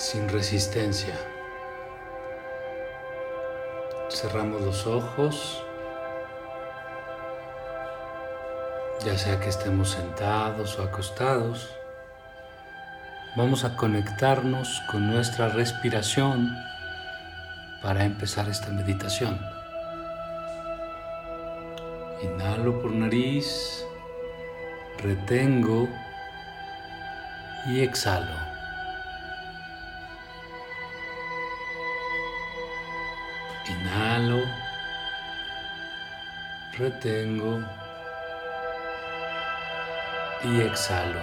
sin resistencia. Cerramos los ojos, ya sea que estemos sentados o acostados. Vamos a conectarnos con nuestra respiración para empezar esta meditación. Inhalo por nariz, retengo y exhalo. Retengo y exhalo.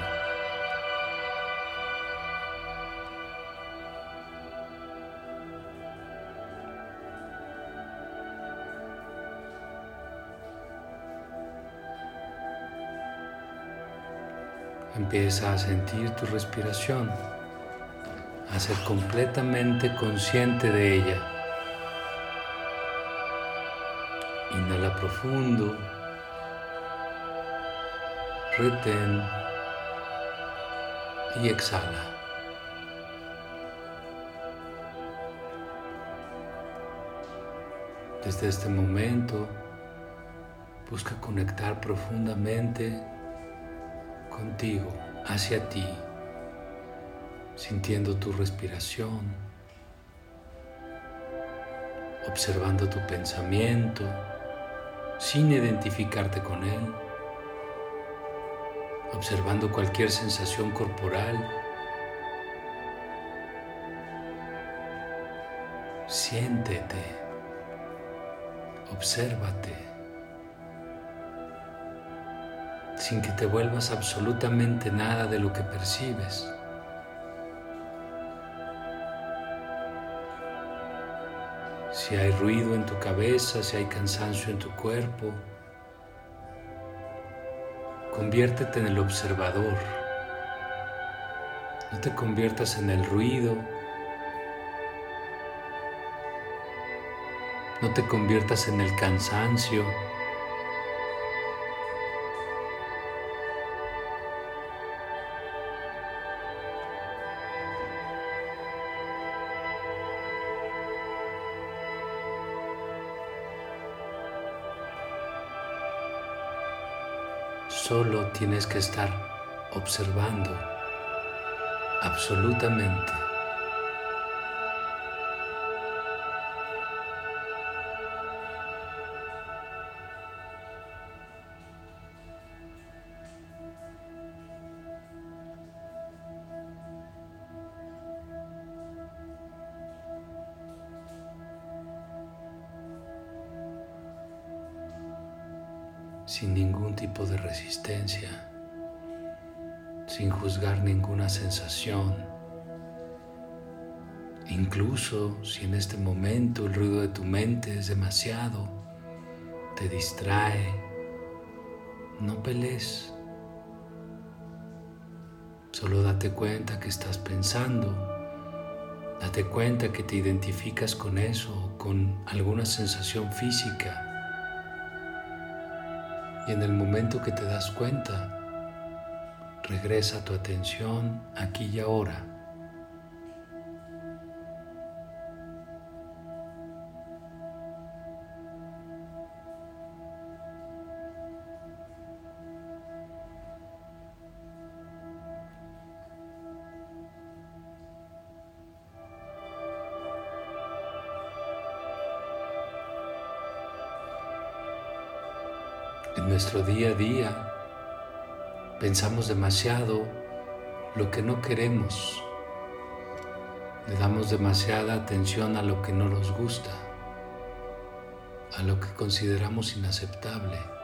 Empieza a sentir tu respiración, a ser completamente consciente de ella. Profundo. Retén. Y exhala. Desde este momento, busca conectar profundamente contigo, hacia ti, sintiendo tu respiración, observando tu pensamiento sin identificarte con él, observando cualquier sensación corporal. Siéntete, obsérvate, sin que te vuelvas absolutamente nada de lo que percibes. Si hay ruido en tu cabeza, si hay cansancio en tu cuerpo, conviértete en el observador. No te conviertas en el ruido. No te conviertas en el cansancio. Solo tienes que estar observando absolutamente. Sin ningún tipo de resistencia, sin juzgar ninguna sensación. Incluso si en este momento el ruido de tu mente es demasiado, te distrae, no pelees. Solo date cuenta que estás pensando, date cuenta que te identificas con eso, con alguna sensación física y en el momento que te das cuenta, regresa tu atención aquí y ahora. Nuestro día a día pensamos demasiado lo que no queremos. Le damos demasiada atención a lo que no nos gusta, a lo que consideramos inaceptable.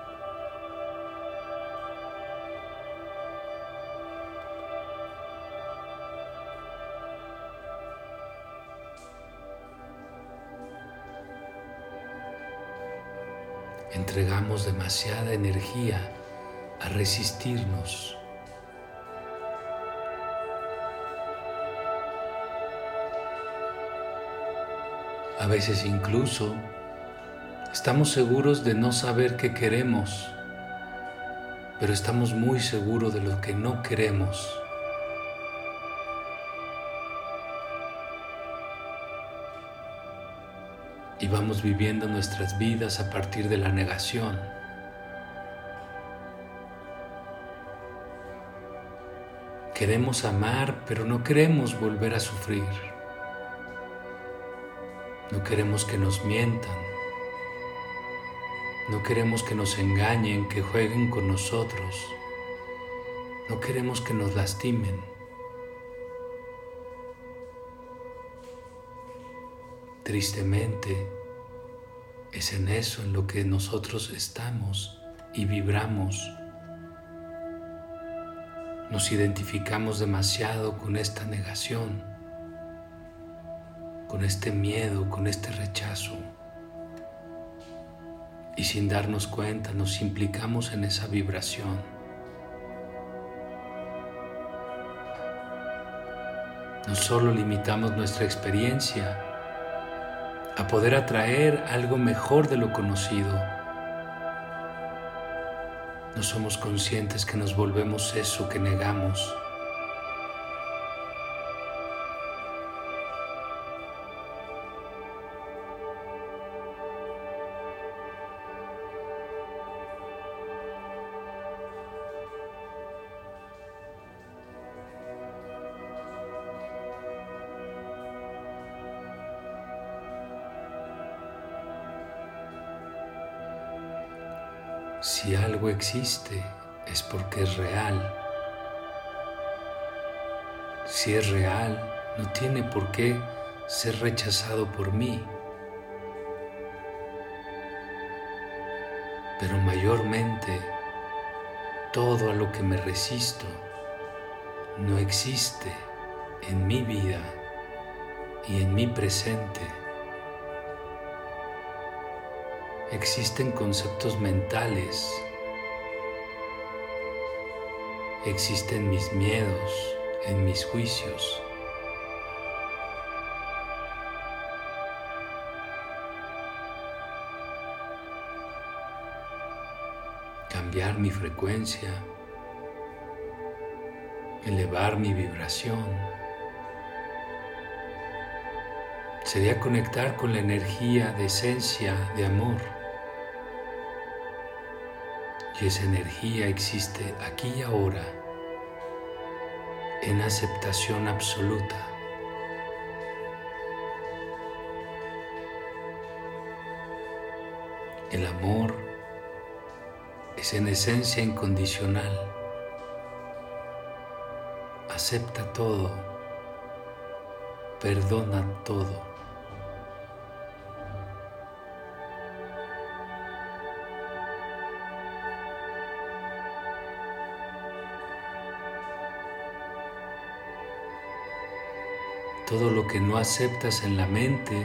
Entregamos demasiada energía a resistirnos. A veces incluso estamos seguros de no saber qué queremos, pero estamos muy seguros de lo que no queremos. Y vamos viviendo nuestras vidas a partir de la negación. Queremos amar, pero no queremos volver a sufrir. No queremos que nos mientan. No queremos que nos engañen, que jueguen con nosotros. No queremos que nos lastimen. Tristemente, es en eso en lo que nosotros estamos y vibramos. Nos identificamos demasiado con esta negación, con este miedo, con este rechazo. Y sin darnos cuenta nos implicamos en esa vibración. No solo limitamos nuestra experiencia a poder atraer algo mejor de lo conocido, no somos conscientes que nos volvemos eso que negamos. Existe es porque es real. Si es real, no tiene por qué ser rechazado por mí. Pero mayormente, todo a lo que me resisto no existe en mi vida y en mi presente. existen conceptos mentales, existen mis miedos en mis juicios. Cambiar mi frecuencia, elevar mi vibración, sería conectar con la energía de esencia de amor y esa energía existe aquí y ahora en aceptación absoluta. El amor es en esencia incondicional. Acepta todo, perdona todo. Todo lo que no aceptas en la mente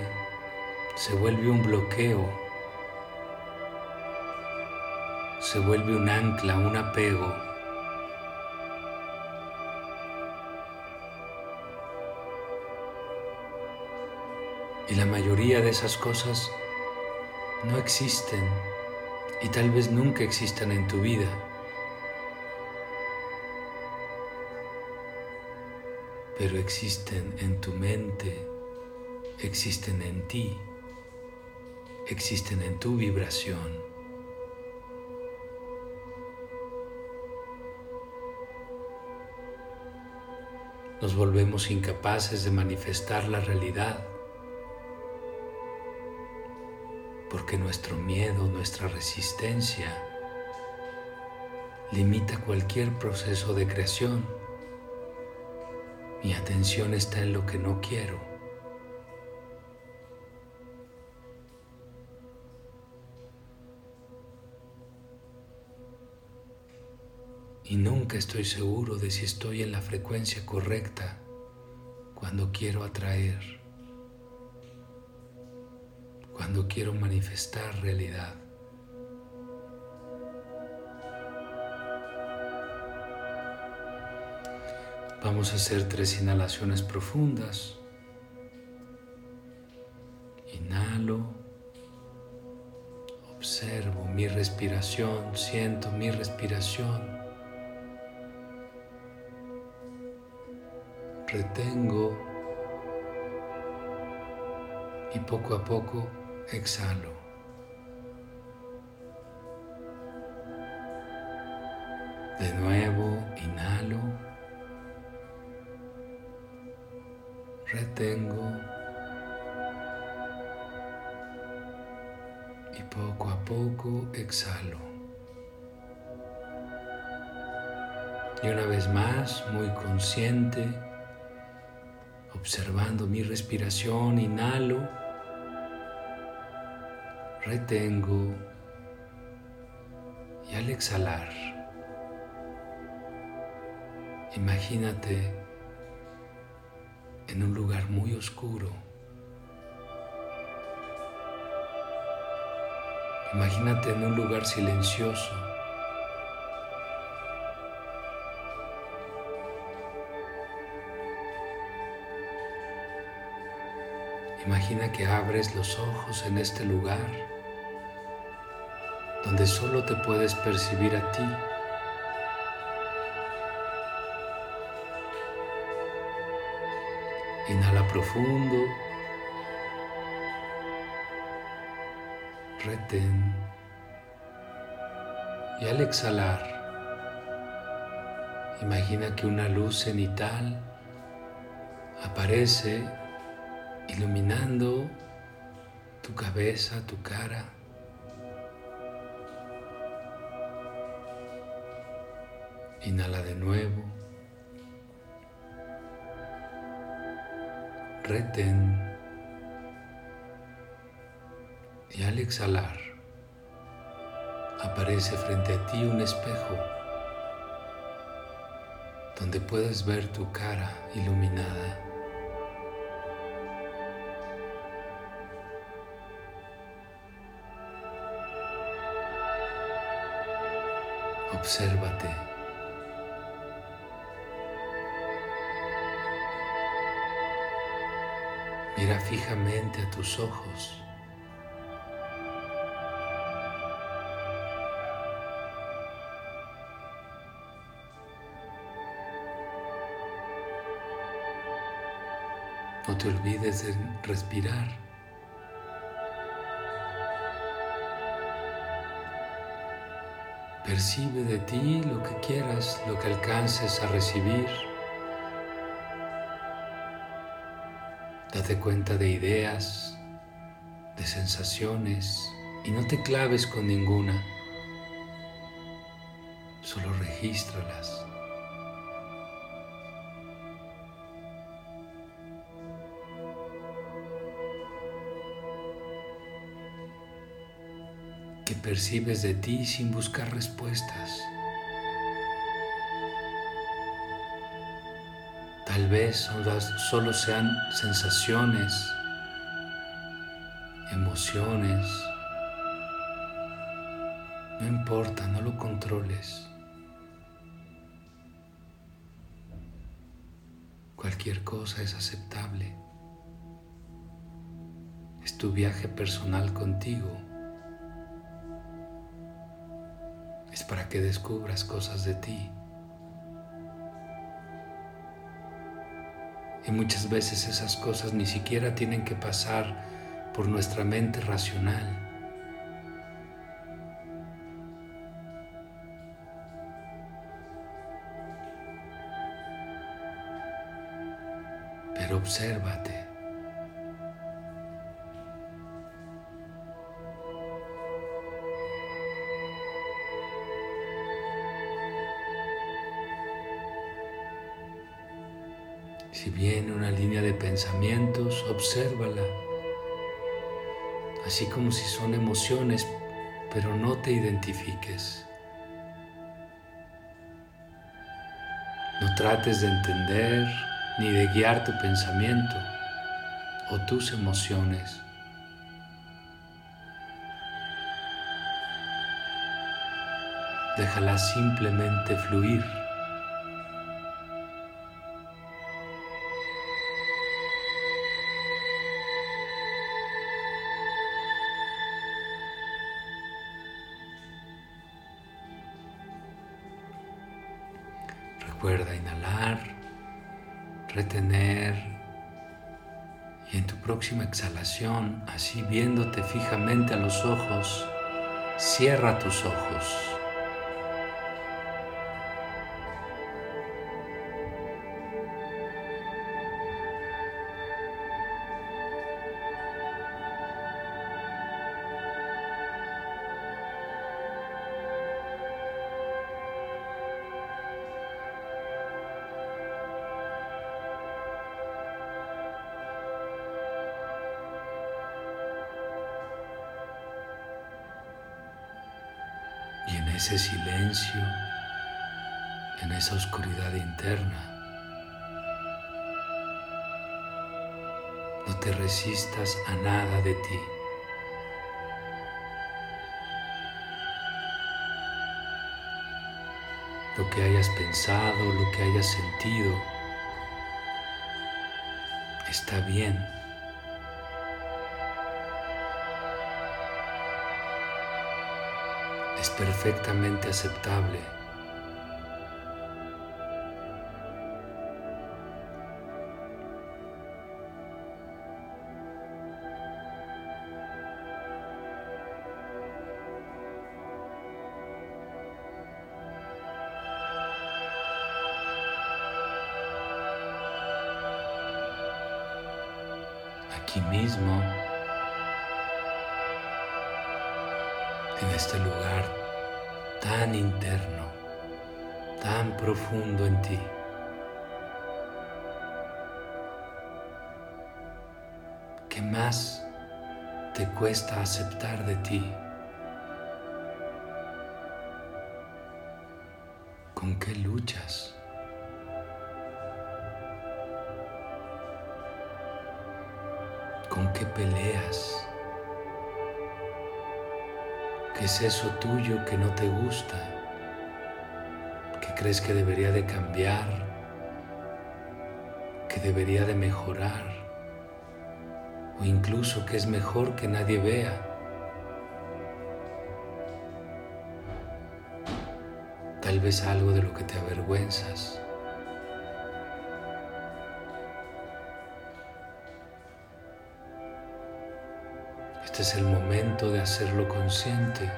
se vuelve un bloqueo, se vuelve un ancla, un apego. Y la mayoría de esas cosas no existen y tal vez nunca existan en tu vida. Pero existen en tu mente, existen en ti, existen en tu vibración. Nos volvemos incapaces de manifestar la realidad porque nuestro miedo, nuestra resistencia limita cualquier proceso de creación. Mi atención está en lo que no quiero. Y nunca estoy seguro de si estoy en la frecuencia correcta cuando quiero atraer, cuando quiero manifestar realidad. Vamos a hacer tres inhalaciones profundas. Inhalo, observo mi respiración, siento mi respiración. Retengo y poco a poco exhalo. Muy consciente, observando mi respiración, inhalo, retengo y al exhalar, imagínate en un lugar muy oscuro. Imagínate en un lugar silencioso. Imagina que abres los ojos en este lugar donde solo te puedes percibir a ti. Inhala profundo. Retén. Y al exhalar, imagina que una luz cenital aparece iluminando tu cabeza, tu cara. Inhala de nuevo. Retén. Y al exhalar, aparece frente a ti un espejo donde puedes ver tu cara iluminada. Obsérvate. Mira fijamente a tus ojos. No te olvides de respirar. Percibe de ti lo que quieras, lo que alcances a recibir. Date cuenta de ideas, de sensaciones y no te claves con ninguna. Solo regístralas. Percibes de ti sin buscar respuestas. Tal vez solo sean sensaciones, emociones. No importa, no lo controles. Cualquier cosa es aceptable. Es tu viaje personal contigo. Para que descubras cosas de ti. Y muchas veces esas cosas ni siquiera tienen que pasar por nuestra mente racional. Pero obsérvate. Si viene una línea de pensamientos, obsérvala, así como si son emociones, pero no te identifiques. No trates de entender ni de guiar tu pensamiento o tus emociones. Déjala simplemente fluir. Recuerda inhalar, retener Y en tu próxima exhalación, así viéndote fijamente a los ojos, cierra tus ojos. En esa oscuridad interna, no te resistas a nada de ti. Lo que hayas pensado, lo que hayas sentido, está bien. es perfectamente aceptable. En este lugar tan interno, tan profundo en ti. ¿Qué más te cuesta aceptar de ti? ¿Con qué luchas? ¿Con qué peleas? ¿Qué es eso tuyo que no te gusta? ¿Que crees que debería de cambiar? ¿Que debería de mejorar? ¿O incluso que es mejor que nadie vea? Tal vez algo de lo que te avergüenzas. Este es el momento de hacerlo consciente.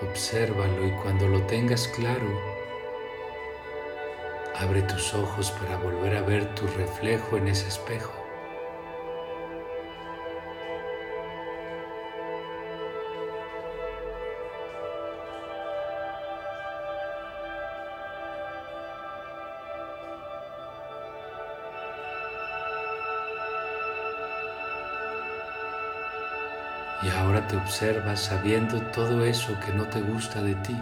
Obsérvalo y cuando lo tengas claro, abre tus ojos para volver a ver tu reflejo en ese espejo. Observas sabiendo todo eso que no te gusta de ti.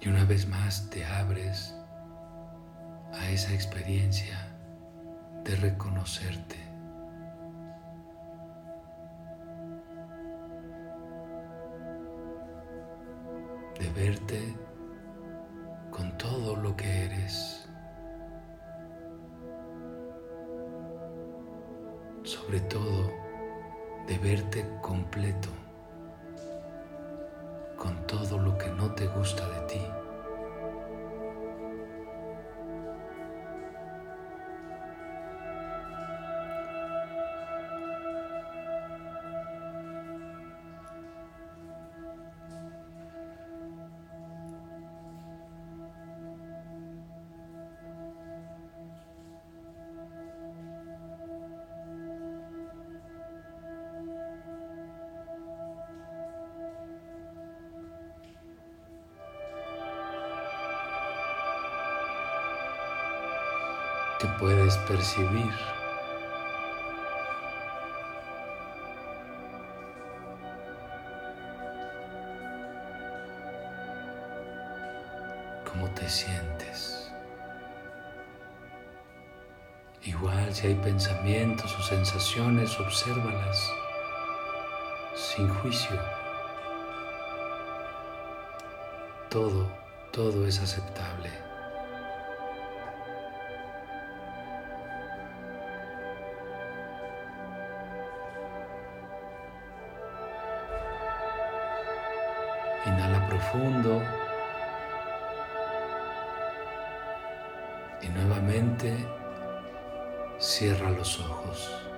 Y una vez más te abres a esa experiencia de reconocerte. De verte todo lo que eres. Sobre todo de verte completo con todo lo que no te gusta de ti. Percibir. ¿Cómo te sientes? Igual si hay pensamientos o sensaciones, obsérvalas sin juicio. Todo, todo es aceptable. Profundo y nuevamente cierra los ojos.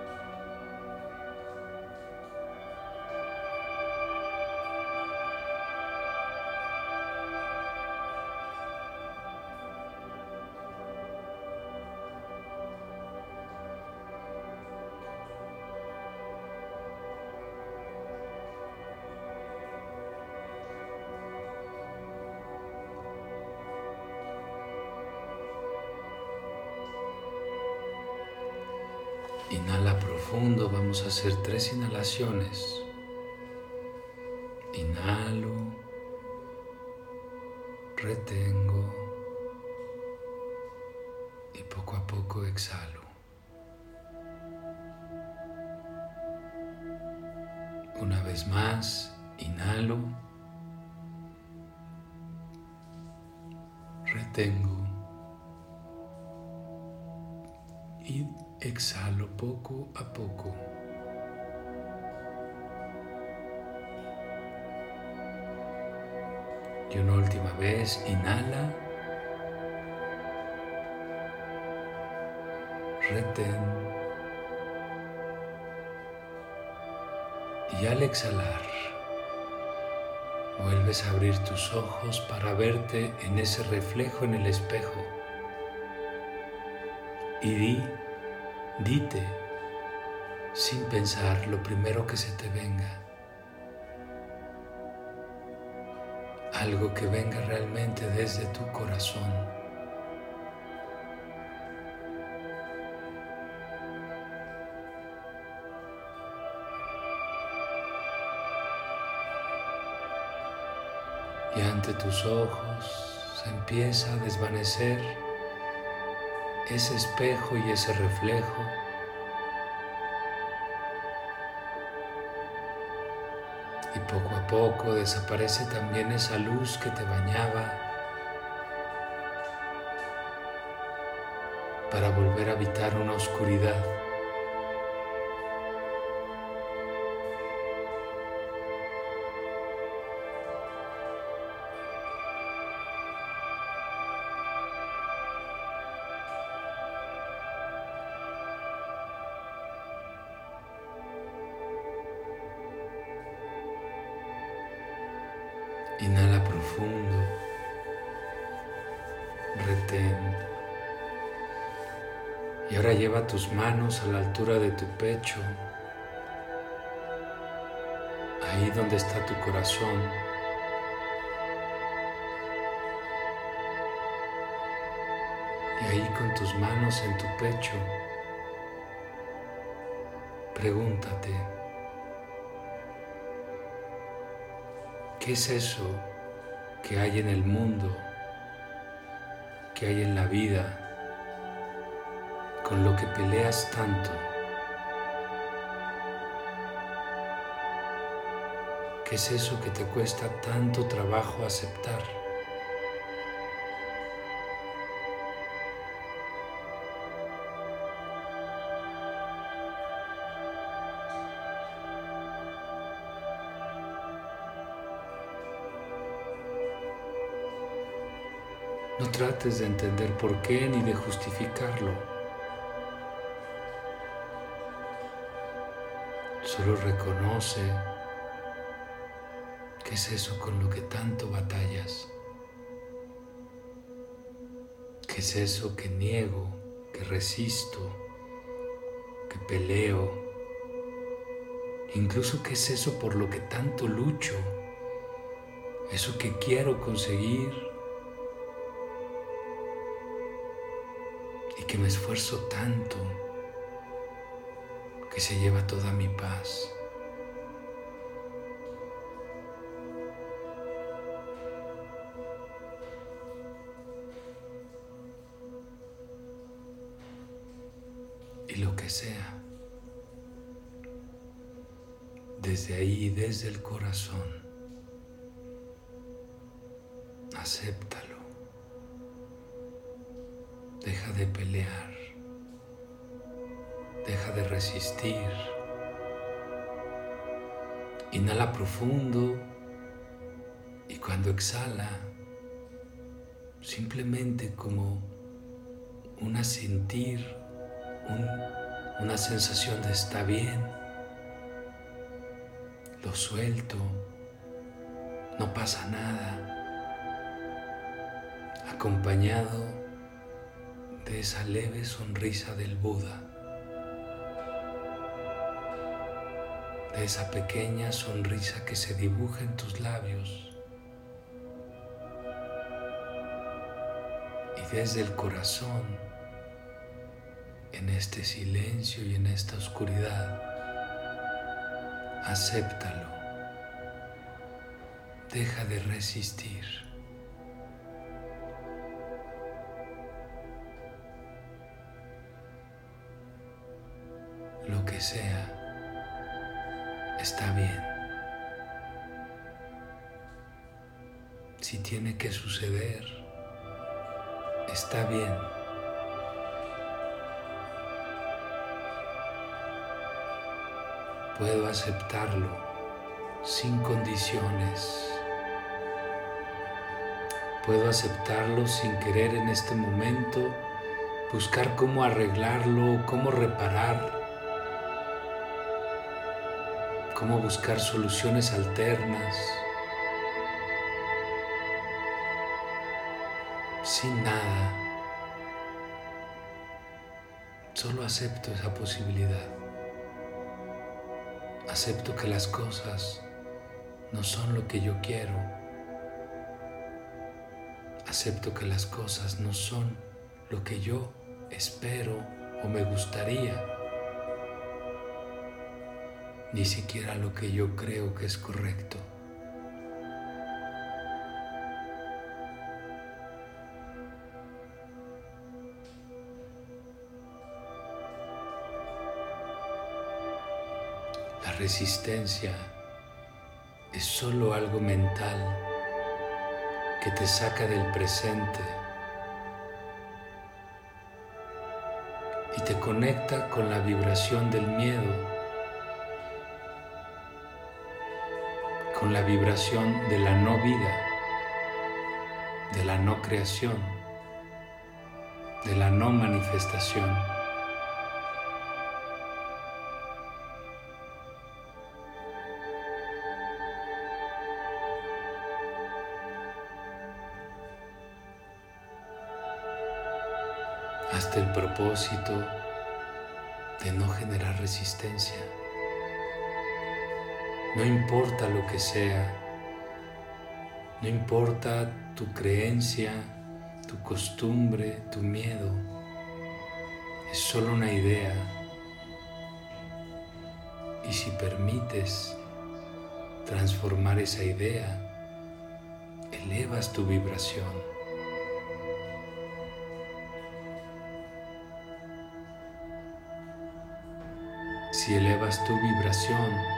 Vamos a hacer tres inhalaciones. Y al exhalar, vuelves a abrir tus ojos para verte en ese reflejo en el espejo. Y di, Dite, sin pensar, lo primero que se te venga. Algo que venga realmente desde tu corazón. Y ante tus ojos se empieza a desvanecer ese espejo y ese reflejo. Y poco a poco desaparece también esa luz que te bañaba para volver a habitar una oscuridad. Inhala profundo. Retén. Y ahora lleva tus manos a la altura de tu pecho, ahí donde está tu corazón. Y ahí con tus manos en tu pecho, pregúntate, ¿Qué es eso que hay en el mundo, que hay en la vida, con lo que peleas tanto? ¿Qué es eso que te cuesta tanto trabajo aceptar? No trates de entender por qué ni de justificarlo. Solo reconoce qué es eso con lo que tanto batallas. ¿Qué es eso que niego, que resisto, que peleo? Incluso qué es eso por lo que tanto lucho, eso que quiero conseguir que me esfuerzo tanto que se lleva toda mi paz. Y lo que sea, desde ahí, desde el corazón, acéptalo. Deja de pelear. Deja de resistir. Inhala profundo y cuando exhala, simplemente como una sentir, una sensación de está bien, lo suelto, no pasa nada, acompañado de esa leve sonrisa del Buda, de esa pequeña sonrisa que se dibuja en tus labios. Y desde el corazón, en este silencio y en esta oscuridad, acéptalo. Deja de resistir. Sea está bien. Si tiene que suceder, está bien. Puedo aceptarlo sin condiciones. Puedo aceptarlo sin querer en este momento buscar cómo arreglarlo, cómo reparar, cómo buscar soluciones alternas, sin nada. Solo acepto esa posibilidad. Acepto que las cosas no son lo que yo quiero. Acepto que las cosas no son lo que yo espero o me gustaría. Ni siquiera lo que yo creo que es correcto. La resistencia es solo algo mental que te saca del presente y te conecta con la vibración del miedo, con la vibración de la no vida, de la no creación, de la no manifestación. hasta el propósito de no generar resistencia. No importa lo que sea, no importa tu creencia, tu costumbre, tu miedo, es solo una idea. Y si permites transformar esa idea, elevas tu vibración. Si elevas tu vibración,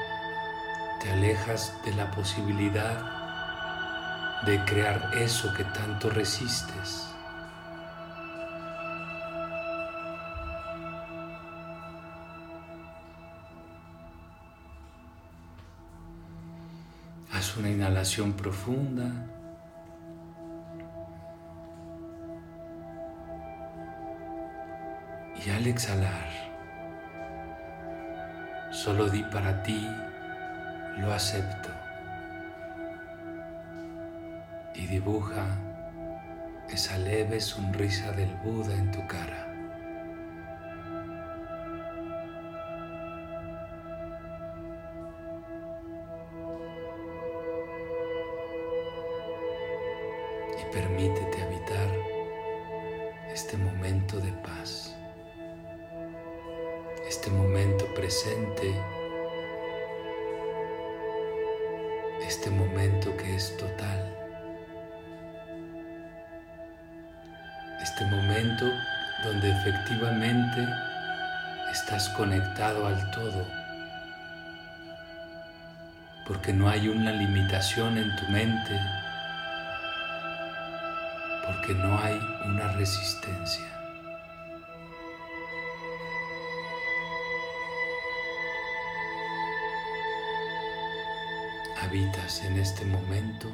te alejas de la posibilidad de crear eso que tanto resistes. Haz una inhalación profunda. Y al exhalar, Solo di para ti, lo acepto. Y dibuja esa leve sonrisa del Buda en tu cara. Y permítete habitar este momento de paz este momento presente, este momento que es total, este momento donde efectivamente estás conectado al todo, porque no hay una limitación en tu mente, porque no hay una resistencia. Habitas en este momento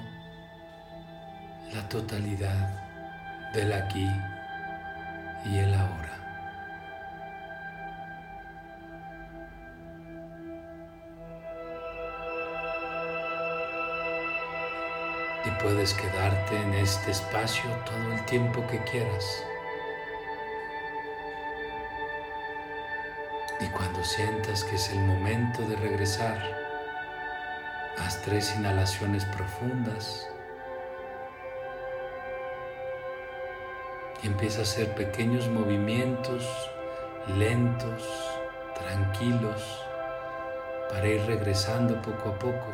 la totalidad del aquí y el ahora. Y puedes quedarte en este espacio todo el tiempo que quieras. Y cuando sientas que es el momento de regresar, tres inhalaciones profundas y empieza a hacer pequeños movimientos lentos, tranquilos, para ir regresando poco a poco.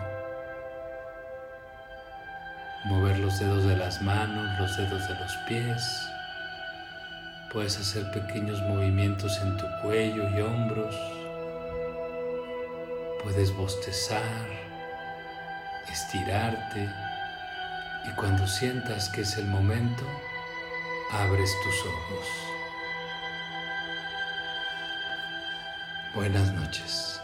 Mover los dedos de las manos, los dedos de los pies. Puedes hacer pequeños movimientos en tu cuello y hombros. Puedes bostezar, estirarte y cuando sientas que es el momento, abres tus ojos. Buenas noches.